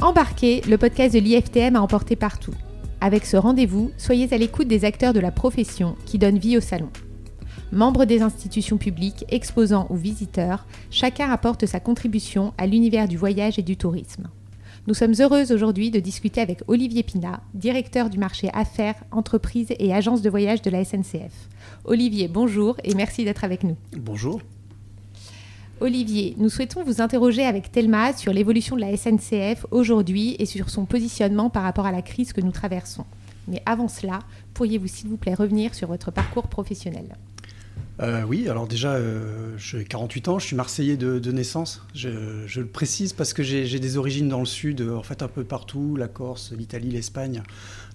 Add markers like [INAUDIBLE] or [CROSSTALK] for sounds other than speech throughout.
Embarquez, le podcast de l'IFTM a emporté partout. Avec ce rendez-vous, soyez à l'écoute des acteurs de la profession qui donnent vie au salon. Membres des institutions publiques, exposants ou visiteurs, chacun apporte sa contribution à l'univers du voyage et du tourisme. Nous sommes heureuses aujourd'hui de discuter avec Olivier Pina, directeur du marché affaires, entreprises et agences de voyage de la SNCF. Olivier, bonjour et merci d'être avec nous. Bonjour. Olivier, nous souhaitons vous interroger avec Thelma sur l'évolution de la SNCF aujourd'hui et sur son positionnement par rapport à la crise que nous traversons. Mais avant cela, pourriez-vous s'il vous plaît revenir sur votre parcours professionnel? Euh, oui, alors déjà, euh, j'ai 48 ans, je suis marseillais de, naissance. Je, le précise parce que j'ai des origines dans le sud, en fait un peu partout, la Corse, l'Italie, l'Espagne,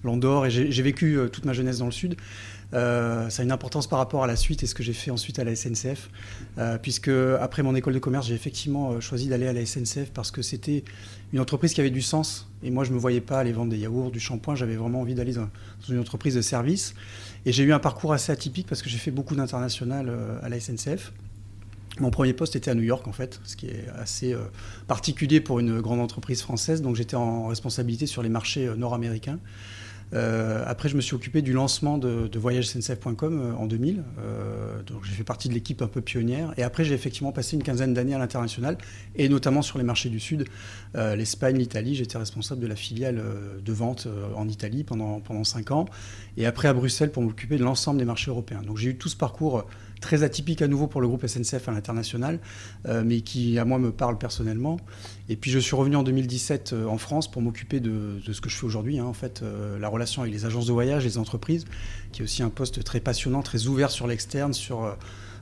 l'Andorre, et j'ai vécu euh, toute ma jeunesse dans le sud. ça a une importance par rapport à la suite et ce que j'ai fait ensuite à la SNCF, puisque après mon école de commerce, j'ai effectivement choisi d'aller à la SNCF parce que c'était une entreprise qui avait du sens. Et moi, je ne me voyais pas aller vendre des yaourts, du shampoing, j'avais vraiment envie d'aller dans une entreprise de service. Et j'ai eu un parcours assez atypique parce que j'ai fait beaucoup d'international euh, à la SNCF. Mon premier poste était à New York en fait, ce qui est assez euh, particulier pour une grande entreprise française. Donc j'étais en responsabilité sur les marchés euh, nord-américains. Euh, après, je me suis occupé du lancement de, de euh, en 2000. Euh, donc, j'ai fait partie de l'équipe un peu pionnière. Et après, j'ai effectivement passé une quinzaine d'années à l'international, et notamment sur les marchés du Sud, l'Espagne, l'Italie. J'étais responsable de la filiale de vente en Italie pendant, pendant cinq ans. Et après, à Bruxelles, pour m'occuper de l'ensemble des marchés européens. Donc, j'ai eu tout ce parcours très atypique à nouveau pour le groupe SNCF à l'international, euh, mais qui à moi me parle personnellement. Et puis je suis revenu en 2017 euh, en France pour m'occuper de, ce que je fais aujourd'hui, hein, en fait, euh, la relation avec les agences de voyage, les entreprises, qui est aussi un poste très passionnant, très ouvert sur l'externe, sur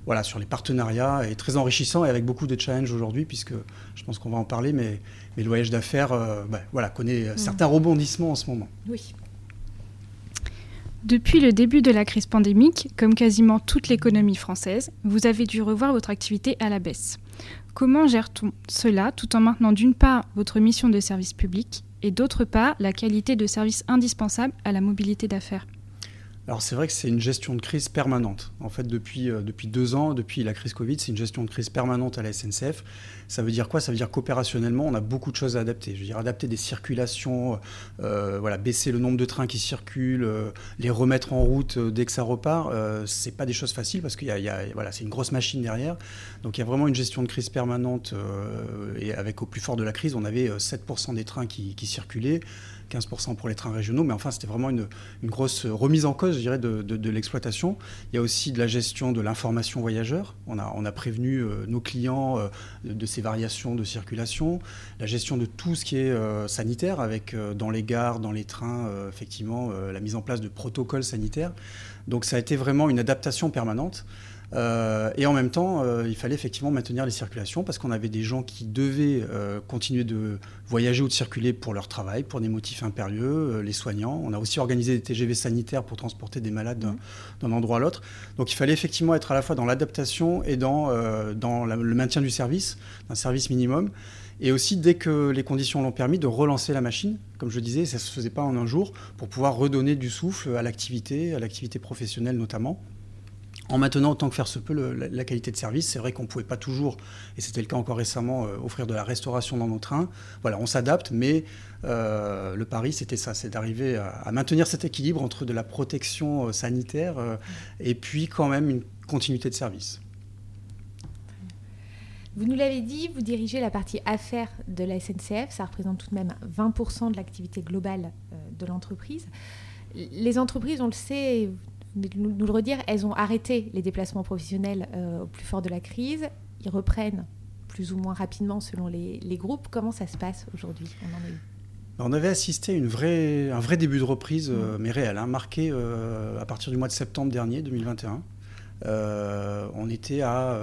voilà, sur les partenariats et très enrichissant et avec beaucoup de challenges aujourd'hui, puisque je pense qu'on va en parler, mais, mais le voyage d'affaires bah, voilà, connaît mmh. certains rebondissements en ce moment. Oui. Depuis le début de la crise pandémique, comme quasiment toute l'économie française, vous avez dû revoir votre activité à la baisse. Comment gère-t-on cela tout en maintenant d'une part votre mission de service public et d'autre part la qualité de service indispensable à la mobilité d'affaires? Alors c'est vrai que c'est une gestion de crise permanente. En fait, depuis, euh, depuis deux ans, depuis la crise Covid, c'est une gestion de crise permanente à la SNCF. Ça veut dire quoi? Ça veut dire qu'opérationnellement, on a beaucoup de choses à adapter. Je veux dire, adapter des circulations, euh, voilà, baisser le nombre de trains qui circulent, euh, les remettre en route dès que ça repart. c'est pas des choses faciles parce qu'il y a, voilà, c'est une grosse machine derrière. Donc il y a vraiment une gestion de crise permanente. et avec au plus fort de la crise, on avait 7% des trains qui circulaient. 15% pour les trains régionaux, mais enfin c'était vraiment une, grosse remise en cause, je dirais, de, l'exploitation. Il y a aussi de la gestion de l'information voyageur. On a, prévenu euh, nos clients euh, de, ces variations de circulation, la gestion de tout ce qui est euh, sanitaire, avec dans les gares, dans les trains, effectivement, la mise en place de protocoles sanitaires. Donc ça a été vraiment une adaptation permanente. Euh, et en même temps, euh, il fallait effectivement maintenir les circulations parce qu'on avait des gens qui devaient euh, continuer de voyager ou de circuler pour leur travail, pour des motifs impérieux, les soignants. On a aussi organisé des TGV sanitaires pour transporter des malades d'un endroit à l'autre. Donc il fallait effectivement être à la fois dans l'adaptation et dans, dans le maintien du service, d'un service minimum. Et aussi, dès que les conditions l'ont permis, de relancer la machine. Comme je disais, ça ne se faisait pas en un jour, pour pouvoir redonner du souffle à l'activité, à l'activité professionnelle notamment en maintenant autant que faire se peut la, qualité de service. C'est vrai qu'on ne pouvait pas toujours, et c'était le cas encore récemment, euh, offrir de la restauration dans nos trains. Voilà, on s'adapte, mais euh, le pari, c'était ça, c'est d'arriver à, maintenir cet équilibre entre de la protection euh, sanitaire et puis quand même une continuité de service. Vous nous l'avez dit, vous dirigez la partie affaires de la SNCF, ça représente tout de même 20% de l'activité globale de l'entreprise. Les entreprises, on le sait, nous, le redire, elles ont arrêté les déplacements professionnels euh, au plus fort de la crise. Ils reprennent plus ou moins rapidement selon les, groupes. Comment ça se passe aujourd'hui? On, avait assisté à une vraie, un vrai début de reprise, euh, mais réel, hein, marqué euh, à partir du mois de septembre dernier, 2021. on était à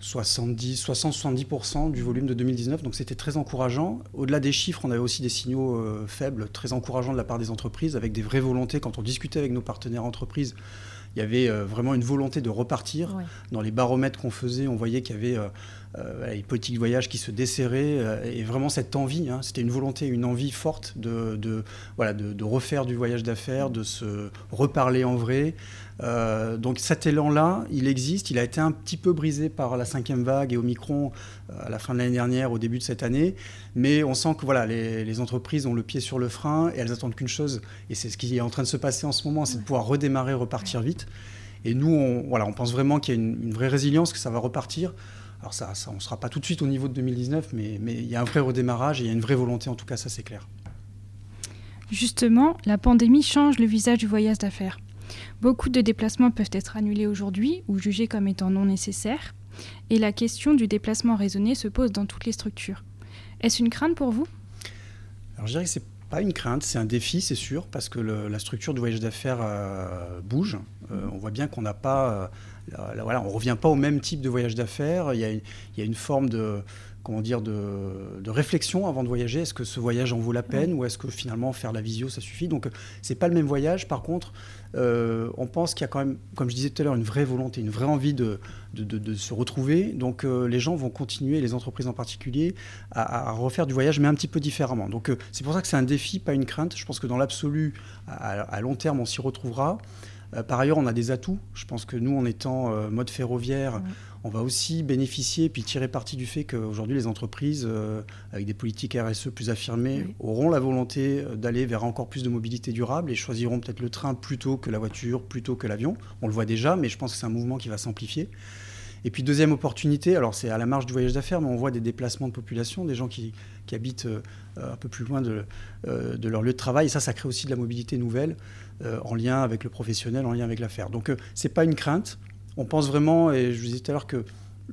70, 60-70% du volume de 2019. Donc c'était très encourageant. Au-delà des chiffres, on avait aussi des signaux euh, faibles, très encourageants de la part des entreprises, avec des vraies volontés. Quand on discutait avec nos partenaires entreprises, il y avait euh, vraiment une volonté de repartir. Dans les baromètres qu'on faisait, on voyait qu'il y avait euh, les politiques de voyage qui se desserraient, et vraiment cette envie, hein, c'était une volonté, une envie forte de, voilà, de, refaire du voyage d'affaires, de se reparler en vrai. donc cet élan-là, il existe, il a été un petit peu brisé par la cinquième vague et Omicron à la fin de l'année dernière, au début de cette année, mais on sent que voilà, les, entreprises ont le pied sur le frein et elles attendent qu'une chose, et c'est ce qui est en train de se passer en ce moment, c'est de pouvoir redémarrer, repartir vite. Et nous, on, voilà, on pense vraiment qu'il y a une, vraie résilience, que ça va repartir. Alors ça, ça on ne sera pas tout de suite au niveau de 2019, mais, mais il y a un vrai redémarrage et il y a une vraie volonté, en tout cas, ça c'est clair. Justement, la pandémie change le visage du voyage d'affaires. Beaucoup de déplacements peuvent être annulés aujourd'hui ou jugés comme étant non nécessaires, et la question du déplacement raisonné se pose dans toutes les structures. Est-ce une crainte pour vous? Alors je dirais que c'est pas une crainte, c'est un défi, c'est sûr, parce que la structure du voyage d'affaires euh, bouge. Euh, on voit bien qu'on n'a pas, euh, voilà, on revient pas au même type de voyage d'affaires. Il, il y, a, une forme de, comment dire, de, de, réflexion avant de voyager. Est-ce que ce voyage en vaut la peine ou est-ce que finalement faire la visio ça suffit? Donc c'est pas le même voyage. Par contre, euh, on pense qu'il y a quand même, comme je disais tout à l'heure, une vraie volonté, une vraie envie de, de, se retrouver. Donc euh, les gens vont continuer, les entreprises en particulier, à, refaire du voyage, mais un petit peu différemment. Donc euh, c'est pour ça que c'est un défi, pas une crainte. Je pense que dans l'absolu, à, long terme, on s'y retrouvera. Par ailleurs, on a des atouts. Je pense que nous, en étant mode ferroviaire, on va aussi bénéficier puis tirer parti du fait qu'aujourd'hui les entreprises, euh, avec des politiques RSE plus affirmées, auront la volonté euh, d'aller vers encore plus de mobilité durable et choisiront peut-être le train plutôt que la voiture, plutôt que l'avion. On le voit déjà, mais je pense que c'est un mouvement qui va s'amplifier. Et puis deuxième opportunité, alors c'est à la marge du voyage d'affaires, mais on voit des déplacements de population, des gens qui, habitent euh, un peu plus loin de, de, leur lieu de travail. Et ça, ça crée aussi de la mobilité nouvelle en lien avec le professionnel, en lien avec l'affaire. Donc c'est pas une crainte on pense vraiment, et je vous disais tout à l'heure que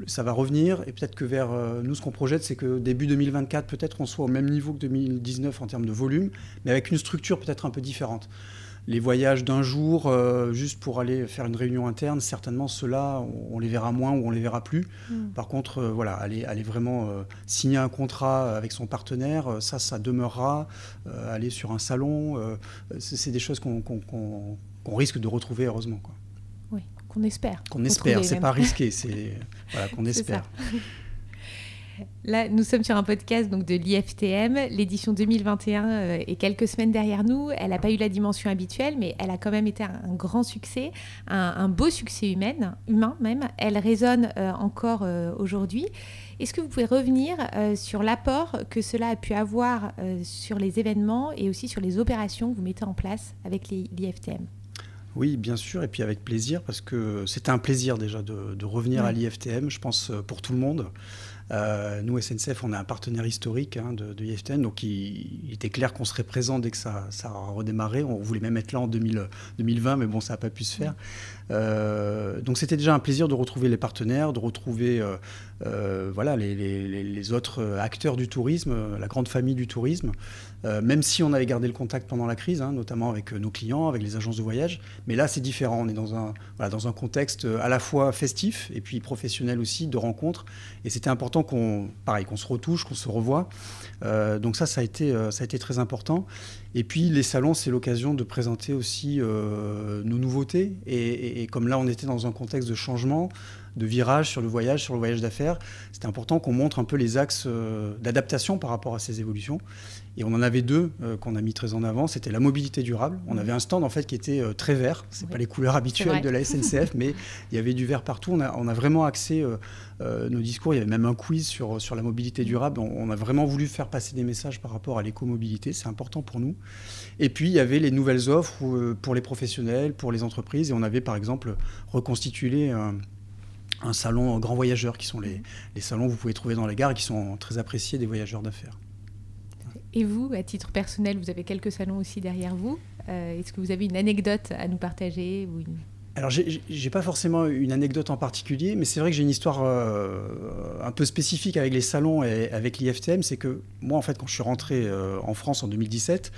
ça va revenir, et peut-être que vers euh, nous, ce qu'on projette, c'est que début 2024, peut-être qu'on soit au même niveau que 2019 en termes de volume, mais avec une structure peut-être un peu différente. Les voyages d'un jour, euh, juste pour aller faire une réunion interne, certainement ceux-là, on, les verra moins ou on les verra plus. Mm. Par contre, euh, voilà, aller, aller vraiment signer un contrat avec son partenaire, ça, ça demeurera. aller sur un salon, c'est des choses qu'on risque de retrouver, heureusement. Quoi. Qu'on espère. Qu'on espère, c'est pas risqué, [LAUGHS] c'est voilà, qu'on espère. [LAUGHS] Là, nous sommes sur un podcast donc, de l'IFTM. L'édition 2021 euh, est quelques semaines derrière nous. Elle n'a pas eu la dimension habituelle, mais elle a quand même été un, grand succès, un, beau succès humain, humain même. Elle résonne euh, encore euh, aujourd'hui. Est-ce que vous pouvez revenir sur l'apport que cela a pu avoir sur les événements et aussi sur les opérations que vous mettez en place avec l'IFTM oui, bien sûr, et puis avec plaisir, parce que c'était un plaisir déjà de, revenir à l'IFTM, je pense, pour tout le monde. Euh, nous, SNCF, on a un partenaire historique hein, de, de, donc il, était clair qu'on serait présent dès que ça, ça a redémarré. On voulait même être là en 2020, mais bon, ça n'a pas pu se faire. Euh, donc c'était déjà un plaisir de retrouver les partenaires, de retrouver euh, voilà, les, autres acteurs du tourisme, la grande famille du tourisme. Même si on avait gardé le contact pendant la crise, hein, notamment avec nos clients, avec les agences de voyage. Mais là, c'est différent. On est dans un, contexte à la fois festif et puis professionnel aussi, de rencontres. Et c'était important qu'on qu'on se retouche, qu'on se revoie. donc ça, ça a, été, ça a été très important. Et puis les salons, c'est l'occasion de présenter aussi nos nouveautés. et, comme là, on était dans un contexte de changement, de virage sur le voyage, sur le voyage d'affaires. C'était important qu'on montre un peu les axes euh, d'adaptation par rapport à ces évolutions. Et on en avait deux euh, qu'on a mis très en avant. C'était la mobilité durable. On avait un stand en fait qui était euh, très vert. C'est pas les couleurs habituelles de la SNCF, [LAUGHS] mais il y avait du vert partout. On a, on a vraiment axé nos discours. Il y avait même un quiz sur, sur la mobilité durable. On, a vraiment voulu faire passer des messages par rapport à l'écomobilité. C'est important pour nous. Et puis il y avait les nouvelles offres pour les professionnels, pour les entreprises. Et on avait par exemple reconstitué un un salon grand voyageurs, qui sont les, les, salons que vous pouvez trouver dans les gares et qui sont très appréciés des voyageurs d'affaires. Et vous, à titre personnel, vous avez quelques salons aussi derrière vous. Euh, est-ce que vous avez une anecdote à nous partager ou une... Alors, j'ai pas forcément une anecdote en particulier, mais c'est vrai que j'ai une histoire euh, un peu spécifique avec les salons et avec l'IFTM. C'est que moi, en fait, quand je suis rentré euh, en France en 2017,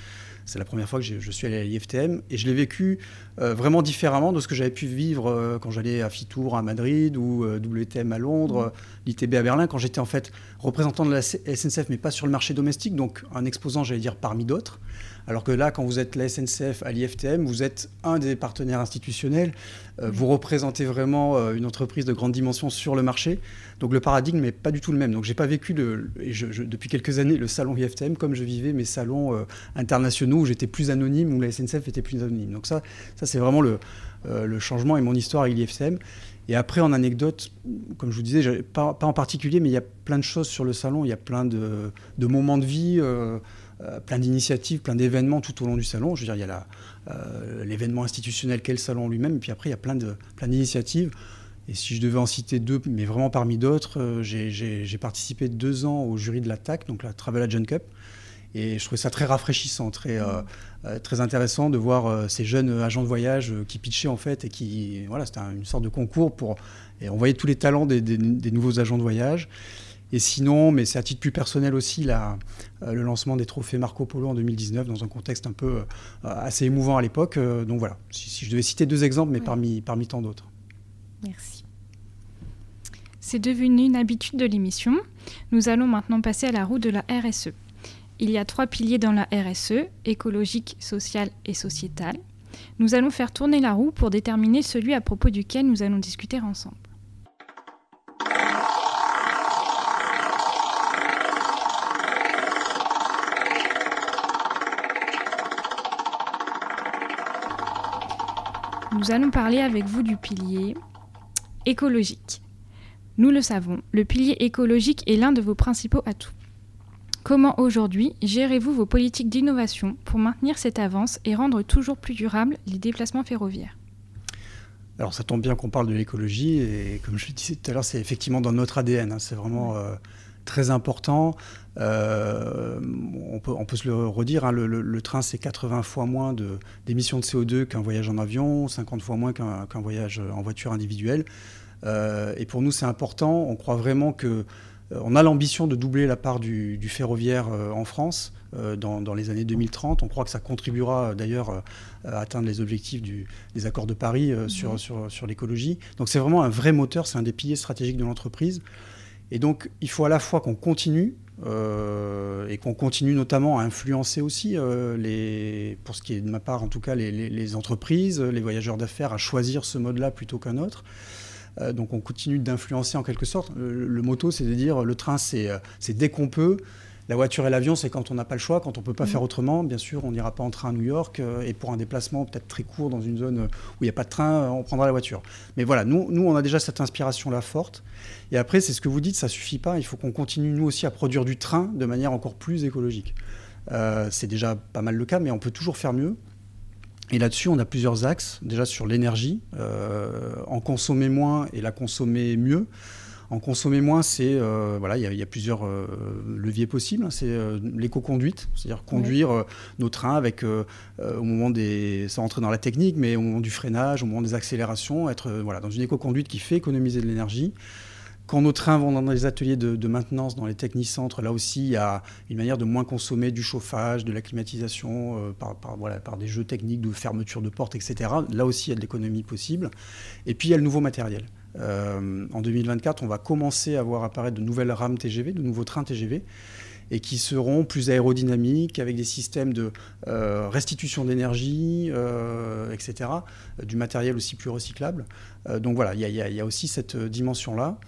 c'est la première fois que je suis allé à l'IFTM et je l'ai vécu euh, vraiment différemment de ce que j'avais pu vivre euh, quand j'allais à Fitour à Madrid ou euh, WTM à Londres, mmh. l'ITB à Berlin, quand j'étais en fait représentant de la SNCF mais pas sur le marché domestique, donc un exposant, j'allais dire, parmi d'autres. Alors que là, quand vous êtes la SNCF à l'IFTM, vous êtes un des partenaires institutionnels, euh, vous représentez vraiment euh, une entreprise de grande dimension sur le marché. Donc le paradigme n'est pas du tout le même. Donc j'ai pas vécu et depuis quelques années le salon IFTM comme je vivais mes salons euh, internationaux où j'étais plus anonyme, où la SNCF était plus anonyme. Donc ça, ça c'est vraiment le, le changement et mon histoire avec l'IFTM. Et après, en anecdote, comme je vous disais, pas, pas, en particulier, mais il y a plein de choses sur le salon. Il y a plein de, de moments de vie. Euh, plein d'initiatives, plein d'événements tout au long du salon. Je veux dire, il y a euh, l'événement institutionnel qu'est le salon lui-même, et puis après, il y a plein d'initiatives. Plein et si je devais en citer deux, mais vraiment parmi d'autres, euh, j'ai participé deux ans au jury de la TAC, donc la Travel Agent Cup. Et je trouvais ça très rafraîchissant, très, très intéressant de voir ces jeunes agents de voyage qui pitchaient en fait et qui, voilà, c'était une sorte de concours pour, et on voyait tous les talents des nouveaux agents de voyage. Et sinon, mais c'est à titre plus personnel aussi, euh, le lancement des trophées Marco Polo en 2019 dans un contexte un peu euh, assez émouvant à l'époque. Euh, donc voilà, si, je devais citer deux exemples, mais parmi, parmi tant d'autres. Merci. C'est devenu une habitude de l'émission. Nous allons maintenant passer à la roue de la RSE. Il y a trois piliers dans la RSE, écologique, social et sociétal. Nous allons faire tourner la roue pour déterminer celui à propos duquel nous allons discuter ensemble. Nous allons parler avec vous du pilier écologique. Nous le savons, le pilier écologique est l'un de vos principaux atouts. Comment aujourd'hui gérez-vous vos politiques d'innovation pour maintenir cette avance et rendre toujours plus durables les déplacements ferroviaires? Alors ça tombe bien qu'on parle de l'écologie et comme je le disais tout à l'heure, c'est effectivement dans notre ADN. Hein. c'est vraiment euh, très important. Euh, on, peut, on, peut, se le redire, hein, le, train c'est 80 fois moins d'émissions de, CO2 qu'un voyage en avion, 50 fois moins qu'un voyage en voiture individuelle. Euh, et pour nous c'est important, on croit vraiment que euh, on a l'ambition de doubler la part du, ferroviaire en France dans, les années 2030. On croit que ça contribuera d'ailleurs à atteindre les objectifs des accords de Paris sur, mmh. sur, sur l'écologie. Donc c'est vraiment un vrai moteur, c'est un des piliers stratégiques de l'entreprise. Et donc, il faut à la fois qu'on continue euh, et qu'on continue notamment à influencer aussi, euh, pour ce qui est de ma part en tout cas, les, entreprises, les voyageurs d'affaires à choisir ce mode-là plutôt qu'un autre. Euh, donc on continue d'influencer en quelque sorte. Le, le motto, c'est de dire le train, c'est dès qu'on peut. La voiture et l'avion, c'est quand on n'a pas le choix, quand on ne peut pas mm. faire autrement. Bien sûr, on n'ira pas en train à New York. Euh, et pour un déplacement peut-être très court dans une zone où il n'y a pas de train, euh, on prendra la voiture. Mais voilà, nous, nous on a déjà cette inspiration-là forte. Et après, c'est ce que vous dites, ça ne suffit pas. Il faut qu'on continue, nous aussi, à produire du train de manière encore plus écologique. Euh, c'est déjà pas mal le cas, mais on peut toujours faire mieux. Et là-dessus, on a plusieurs axes. Déjà sur l'énergie, en consommer moins et la consommer mieux. En consommer moins, c'est euh, voilà, il y, a plusieurs euh, leviers possibles. C'est euh, l'éco-conduite, c'est-à-dire conduire nos trains avec au moment des, sans rentrer dans la technique, mais au moment du freinage, au moment des accélérations, être voilà dans une éco-conduite qui fait économiser de l'énergie. Quand nos trains vont dans les ateliers de, maintenance, dans les technicentres, là aussi, il y a une manière de moins consommer du chauffage, de la climatisation, par, voilà, par des jeux techniques de fermeture de portes, etc. Là aussi, il y a de l'économie possible. Et puis, il y a le nouveau matériel. Euh, en 2024, on va commencer à voir apparaître de nouvelles rames TGV, de nouveaux trains TGV, et qui seront plus aérodynamiques, avec des systèmes de euh, restitution d'énergie, euh, etc., du matériel aussi plus recyclable. donc voilà, il y, a aussi cette dimension-là.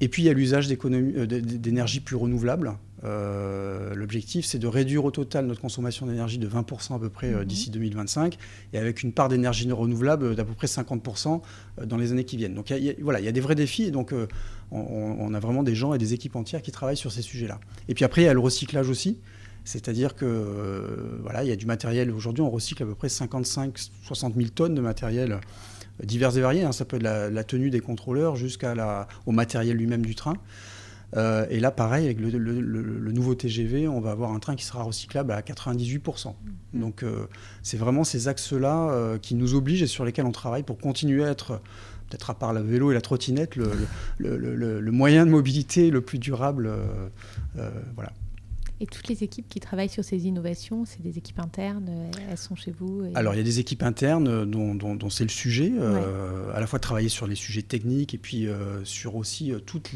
Et puis il y a l'usage d'énergie plus renouvelable. Euh, l'objectif, c'est de réduire au total notre consommation d'énergie de 20% à peu près euh, mhm. d'ici 2025, et avec une part d'énergie renouvelable d'à peu près 50% euh, dans les années qui viennent. Donc voilà, il y a des vrais défis, et donc on, a vraiment des gens et des équipes entières qui travaillent sur ces sujets-là. Et puis après, il y a le recyclage aussi. C'est-à-dire que voilà, il y a du matériel. Aujourd'hui, on recycle à peu près 55-60 000 tonnes de matériel divers et variés. Hein. Ça peut être la, la tenue des contrôleurs jusqu'au matériel lui-même du train. Euh, et là, pareil, avec le, nouveau TGV, on va avoir un train qui sera recyclable à 98%. Mmh. Donc, euh, c'est vraiment ces axes-là euh, qui nous obligent et sur lesquels on travaille pour continuer à être, peut-être à part le vélo et la trottinette, le, moyen de mobilité le plus durable. voilà. Et toutes les équipes qui travaillent sur ces innovations, c'est des équipes internes, elles sont chez vous Alors il y a des équipes internes dont, c'est le sujet, à la fois travailler sur les sujets techniques et puis sur aussi toutes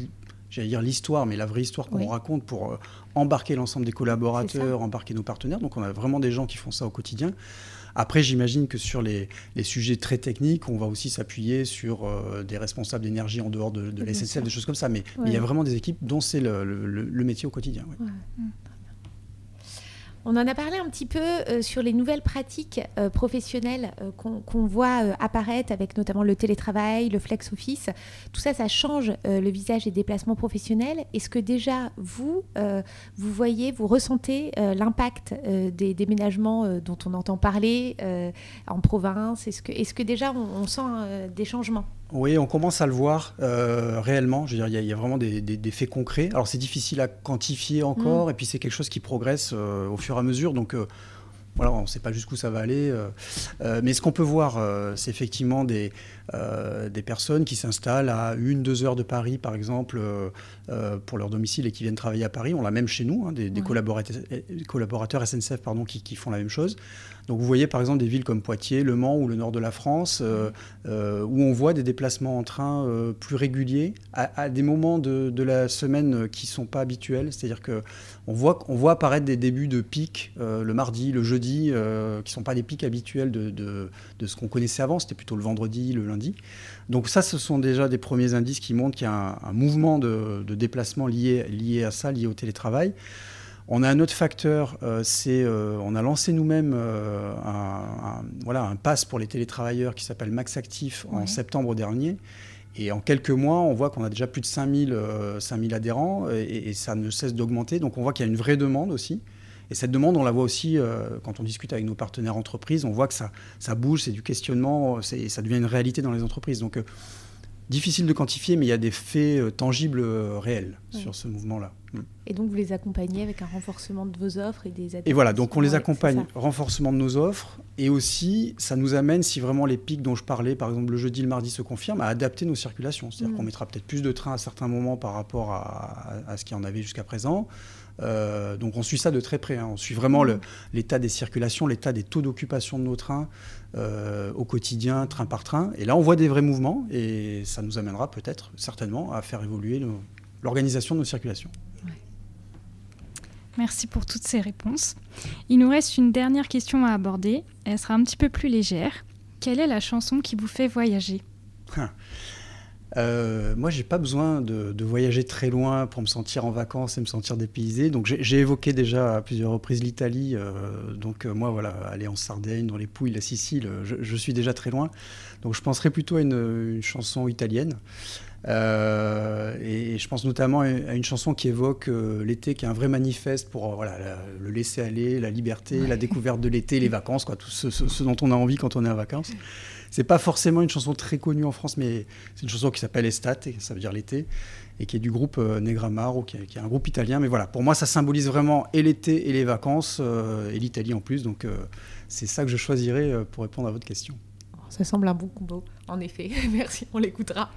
j'allais dire l'histoire, mais la vraie histoire qu'on raconte pour embarquer l'ensemble des collaborateurs, embarquer nos partenaires. Donc on a vraiment des gens qui font ça au quotidien. Après, j'imagine que sur les, sujets très techniques, on va aussi s'appuyer sur euh, des responsables d'énergie en dehors de, de la SNCF, des choses comme ça. Mais, il y a vraiment des équipes dont c'est le, métier au quotidien. On en a parlé un petit peu euh, sur les nouvelles pratiques euh, professionnelles euh, qu'on voit apparaître avec notamment le télétravail, le flex office. Tout ça, ça change le visage des déplacements professionnels. Est-ce que déjà, vous, vous voyez, vous ressentez l'impact des déménagements dont on entend parler en province? Est-ce que, déjà on sent des changements? Oui, on commence à le voir euh, réellement. Je veux dire, il y, a vraiment des, faits concrets. Alors c'est difficile à quantifier encore, mm. et puis c'est quelque chose qui progresse euh, au fur et à mesure. Donc euh, voilà, on ne sait pas jusqu'où ça va aller. mais ce qu'on peut voir, c'est effectivement des, des personnes qui s'installent à une, deux heures de Paris, par exemple, pour leur domicile et qui viennent travailler à Paris. On l'a même chez nous, hein, des, collaborateurs, SNCF pardon, qui, font la même chose. Donc vous voyez par exemple des villes comme Poitiers, Le Mans ou le nord de la France, euh, euh, où on voit des déplacements en train euh, plus réguliers à, des moments de, la semaine qui ne sont pas habituels. C'est-à-dire qu'on voit, on voit apparaître des débuts de pics le mardi, le jeudi, qui ne sont pas des pics habituels de, de, ce qu'on connaissait avant, c'était plutôt le vendredi, le lundi. Donc ça, ce sont déjà des premiers indices qui montrent qu'il y a un, mouvement de, déplacement lié, lié à ça, lié au télétravail. On a un autre facteur, euh, c'est euh, on a lancé nous-mêmes euh, un, voilà, un pass pour les télétravailleurs qui s'appelle Max Actif en septembre dernier. Et en quelques mois, on voit qu'on a déjà plus de 5000, 5000 adhérents et, ça ne cesse d'augmenter. Donc on voit qu'il y a une vraie demande aussi. Et cette demande, on la voit aussi quand on discute avec nos partenaires entreprises. On voit que ça, ça bouge, c'est du questionnement, ça devient une réalité dans les entreprises. Donc difficile de quantifier, mais il y a des faits euh, tangibles euh, réels sur ce mouvement-là. Mm. Et donc vous les accompagnez avec un renforcement de vos offres et des Et voilà, donc on les accompagne, renforcement de nos offres, et aussi ça nous amène, si vraiment les pics dont je parlais, par exemple le jeudi, le mardi se confirment, à adapter nos circulations. C'est-à-dire mm. qu'on mettra peut-être plus de trains à certains moments par rapport à, ce qu'il y en avait jusqu'à présent. Euh, donc on suit ça de très près. Hein. On suit vraiment mm. l'état des circulations, l'état des taux d'occupation de nos trains euh, au quotidien, train par train. Et là, on voit des vrais mouvements et ça nous amènera peut-être, certainement, à faire évoluer l'organisation de nos circulations. Merci pour toutes ces réponses. Il nous reste une dernière question à aborder. Elle sera un petit peu plus légère. Quelle est la chanson qui vous fait voyager? Euh, moi, j'ai pas besoin de, voyager très loin pour me sentir en vacances et me sentir dépaysé. Donc, j'ai évoqué déjà à plusieurs reprises l'Italie. Euh, donc, euh, moi, voilà, aller en Sardaigne, dans les Pouilles, la Sicile, je, suis déjà très loin. Donc, je penserais plutôt à une, chanson italienne. Et, je pense notamment à une chanson qui évoque l'été, qui est un vrai manifeste pour voilà, le laisser aller, la liberté, la découverte de l'été, les vacances, quoi, tout ce, ce, dont on a envie quand on est en vacances. C'est pas forcément une chanson très connue en France, mais c'est une chanson qui s'appelle Estate, et ça veut dire l'été, et qui est du groupe euh, Negramaro, qui est, qui est, un groupe italien. Mais voilà, pour moi, ça symbolise vraiment et l'été et les vacances, euh, et l'Italie en plus. Donc, euh, c'est ça que je choisirais pour répondre à votre question. Ça semble un bon combo, en effet. [LAUGHS] merci, on l'écoutera.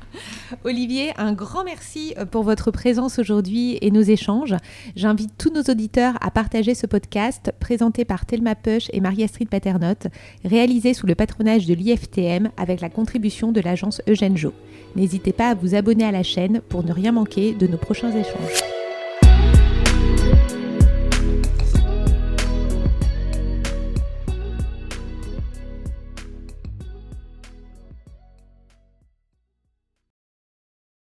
Olivier, un grand merci euh, pour votre présence aujourd'hui et nos échanges. J'invite tous nos auditeurs à partager ce podcast présenté par Thelma Push et Marie-Astrid Paternotte, réalisé sous le patronage de l'IFTM avec la contribution de l'agence Eugène Jo. N'hésitez pas à vous abonner à la chaîne pour ne rien manquer de nos prochains échanges.